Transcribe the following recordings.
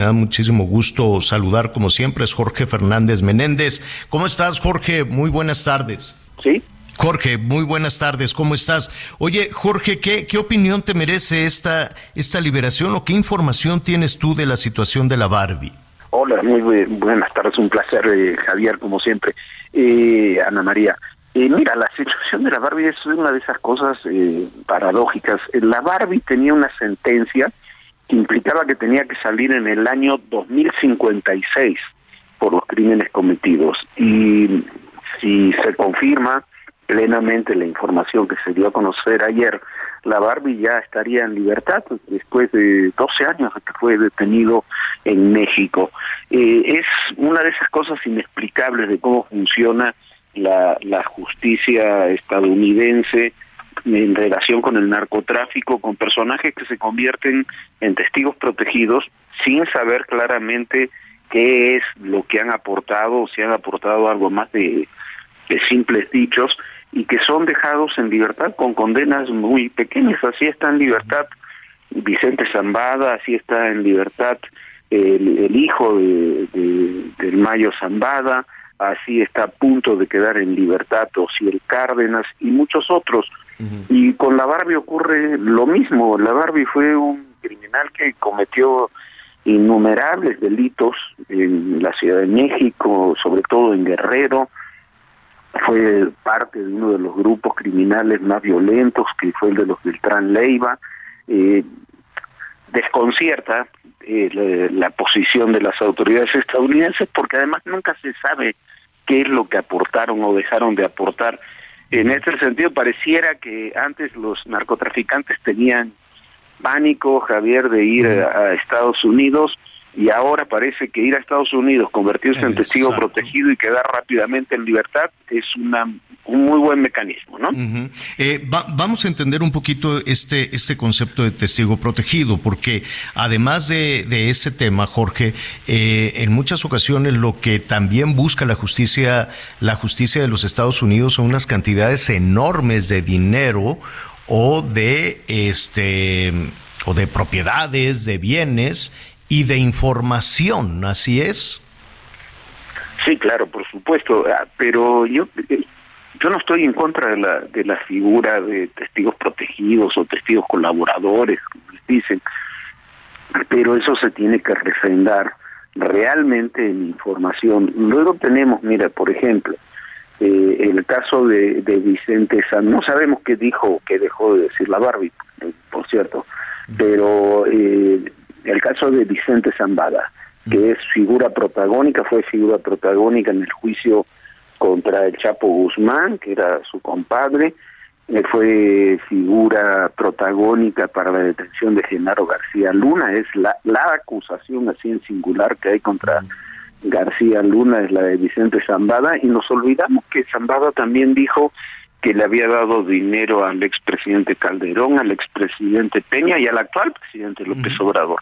Me da muchísimo gusto saludar, como siempre, es Jorge Fernández Menéndez. ¿Cómo estás, Jorge? Muy buenas tardes. Sí. Jorge, muy buenas tardes, ¿cómo estás? Oye, Jorge, ¿qué, qué opinión te merece esta, esta liberación o qué información tienes tú de la situación de la Barbie? Hola, muy buenas tardes, un placer, eh, Javier, como siempre. Eh, Ana María, eh, mira, la situación de la Barbie es una de esas cosas eh, paradójicas. La Barbie tenía una sentencia implicaba que tenía que salir en el año 2056 por los crímenes cometidos. Y si se confirma plenamente la información que se dio a conocer ayer, la Barbie ya estaría en libertad después de 12 años que fue detenido en México. Eh, es una de esas cosas inexplicables de cómo funciona la, la justicia estadounidense en relación con el narcotráfico, con personajes que se convierten en testigos protegidos sin saber claramente qué es lo que han aportado, si han aportado algo más de, simples dichos, y que son dejados en libertad con condenas muy pequeñas. Así está en libertad Vicente Zambada, así está en libertad el, hijo de, del Mayo Zambada, así está a punto de quedar en libertad el Cárdenas y muchos otros. Y con la Barbie ocurre lo mismo. La Barbie fue un criminal que cometió innumerables delitos en la Ciudad de México, sobre todo en Guerrero, fue parte de uno de los grupos criminales más violentos, que fue el de los Beltrán Leiva. Eh, desconcierta eh, la, posición de las autoridades estadounidenses porque además nunca se sabe qué es lo que aportaron o dejaron de aportar. En este sentido, pareciera que antes los narcotraficantes tenían pánico, Javier, de ir a Estados Unidos y ahora parece que ir a Estados Unidos, convertirse en testigo protegido y quedar rápidamente en libertad es una un muy buen mecanismo, ¿no? Eh, vamos a entender un poquito este este concepto de testigo protegido, porque además de, de ese tema, Jorge, eh, en muchas ocasiones lo que también busca la justicia la justicia de los Estados Unidos son unas cantidades enormes de dinero o de este o de propiedades, de bienes y de información, ¿así es? Sí, claro, por supuesto, ah, pero yo eh, yo no estoy en contra de la de la figura de testigos protegidos o testigos colaboradores, como les dicen, pero eso se tiene que refrendar realmente en información. Luego tenemos, mira, por ejemplo, eh, el caso de, de Vicente San, no sabemos qué dijo o qué dejó de decir la Barbie, por cierto, pero eh, el caso de Vicente Zambada, que es figura protagónica, fue figura protagónica en el juicio contra el Chapo Guzmán, que era su compadre, eh, fue figura protagónica para la detención de Genaro García Luna, es la, la acusación así en singular que hay contra García Luna, es la de Vicente Zambada, y nos olvidamos que Zambada también dijo que le había dado dinero al expresidente Calderón, al expresidente Peña y al actual presidente López Obrador.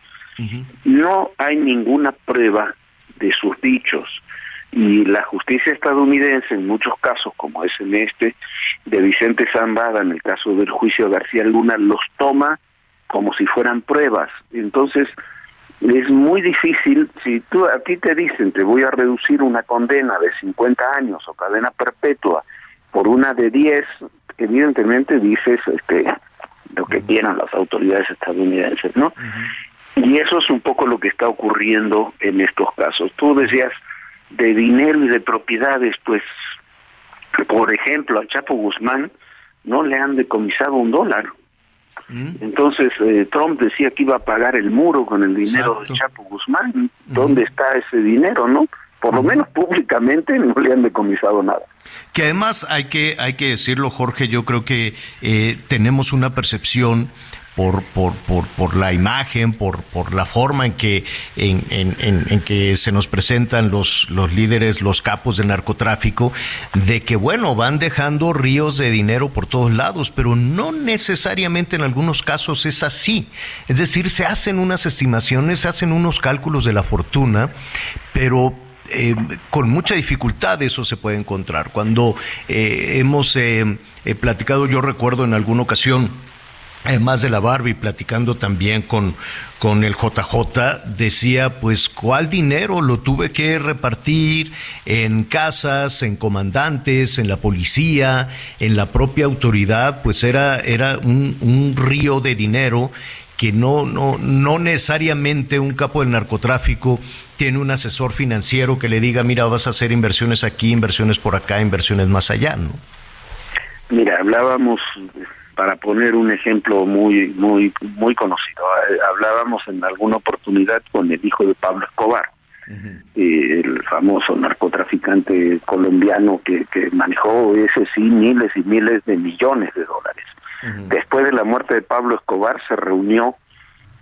No hay ninguna prueba de sus dichos y la justicia estadounidense en muchos casos, como es en este de Vicente Zambada, en el caso del juicio García Luna, los toma como si fueran pruebas. Entonces, es muy difícil, si tú a ti te dicen te voy a reducir una condena de 50 años o cadena perpetua por una de 10, evidentemente dices este lo que quieran las autoridades estadounidenses, ¿no? Y eso es un poco lo que está ocurriendo en estos casos. Tú decías de dinero y de propiedades, pues, por ejemplo, a Chapo Guzmán no le han decomisado un dólar. Mm. Entonces, eh, Trump decía que iba a pagar el muro con el dinero de Chapo Guzmán. ¿Dónde está ese dinero, no? Por lo menos públicamente no le han decomisado nada. Que además hay que, hay que decirlo, Jorge, yo creo que eh, tenemos una percepción por, por, por, por la imagen, por, por la forma en que, en, en, en, que se nos presentan los, los líderes, los capos de narcotráfico, de que, bueno, van dejando ríos de dinero por todos lados, pero no necesariamente en algunos casos es así. Es decir, se hacen unas estimaciones, se hacen unos cálculos de la fortuna, pero eh, con mucha dificultad eso se puede encontrar. Cuando eh, hemos eh, platicado, yo recuerdo en alguna ocasión, además de la Barbie, platicando también con, con el JJ, decía, pues, ¿cuál dinero lo tuve que repartir en casas, en comandantes, en la policía, en la propia autoridad? Pues era, era un, un río de dinero que no, no, no necesariamente un capo del narcotráfico tiene un asesor financiero que le diga, mira, vas a hacer inversiones aquí, inversiones por acá, inversiones más allá, ¿no? Mira, hablábamos para poner un ejemplo muy muy muy conocido. Eh, hablábamos en alguna oportunidad con el hijo de Pablo Escobar, eh, el famoso narcotraficante colombiano que, que manejó ese sí miles y miles de millones de dólares. Después de la muerte de Pablo Escobar se reunió,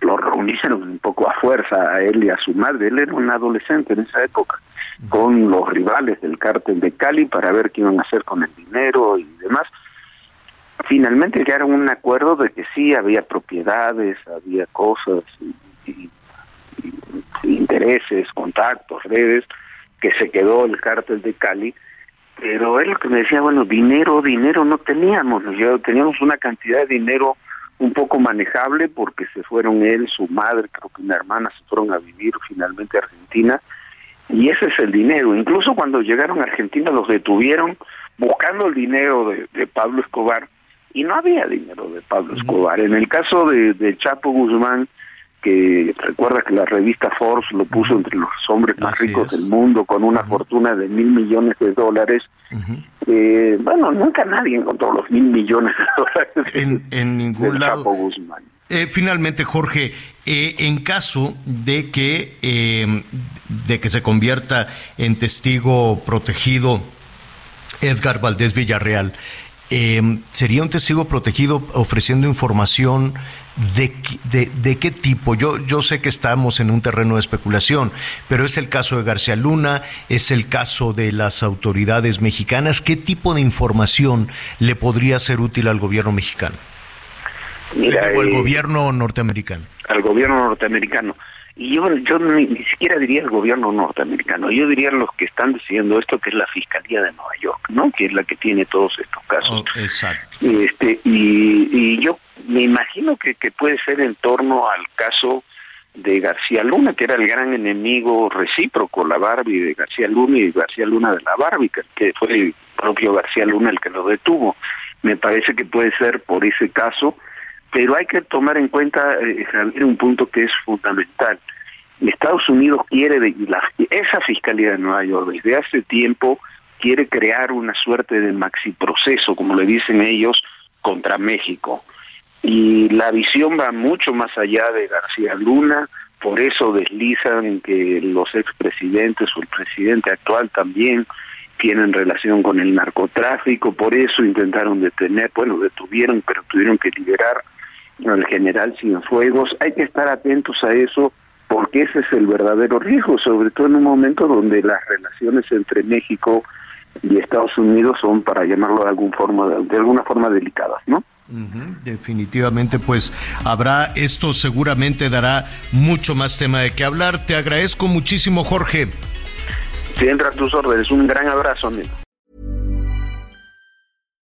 lo reunieron un poco a fuerza a él y a su madre, él era un adolescente en esa época, con los rivales del cártel de Cali para ver qué iban a hacer con el dinero y demás finalmente llegaron a un acuerdo de que sí había propiedades, había cosas, intereses, contactos, redes, que se quedó el cártel de Cali, pero él lo que me decía, bueno, dinero, dinero no teníamos, teníamos una cantidad de dinero un poco manejable porque se fueron él, su madre, creo que una hermana se fueron a vivir finalmente a Argentina, y ese es el dinero. Incluso cuando llegaron a Argentina los detuvieron buscando el dinero de Pablo Escobar y no había dinero de Pablo Escobar. En el caso de, Chapo Guzmán, que recuerda que la revista Forbes lo puso entre los hombres más ricos del mundo con una fortuna de mil millones de dólares. eh, bueno, nunca nadie encontró los mil millones de dólares en, en ningún lado. Chapo Guzmán. Eh, finalmente, Jorge, eh, en caso de que eh, de que se convierta en testigo protegido Edgar Valdés Villarreal, eh, ¿sería un testigo protegido ofreciendo información de, de, qué tipo? Yo, yo sé que estamos en un terreno de especulación, pero es el caso de García Luna, es el caso de las autoridades mexicanas. ¿Qué tipo de información le podría ser útil al gobierno mexicano? o al eh, gobierno norteamericano. Al gobierno norteamericano. Y yo, yo ni, siquiera diría el gobierno norteamericano, yo diría los que están decidiendo esto, que es la Fiscalía de Nueva York, ¿no? Que es la que tiene todos estos casos. Oh, exacto. Este, y, y yo me imagino que, que puede ser en torno al caso de García Luna, que era el gran enemigo recíproco, la Barbie de García Luna y García Luna de la Barbie, que fue el propio García Luna el que lo detuvo. Me parece que puede ser por ese caso pero hay que tomar en cuenta, eh, un punto que es fundamental. Estados Unidos quiere, la, esa Fiscalía de Nueva York desde hace tiempo quiere crear una suerte de maxi proceso, como le dicen ellos, contra México. Y la visión va mucho más allá de García Luna, por eso deslizan que los expresidentes o el presidente actual también tienen relación con el narcotráfico, por eso intentaron detener, bueno, detuvieron, pero tuvieron que liberar al general Cienfuegos. Hay que estar atentos a eso porque ese es el verdadero riesgo, sobre todo en un momento donde las relaciones entre México y Estados Unidos son, para llamarlo de, algún forma, de alguna forma, delicadas, ¿no? definitivamente, pues habrá, esto seguramente dará mucho más tema de qué hablar. Te agradezco muchísimo, Jorge. Siempre a tus órdenes. Un gran abrazo, amigo.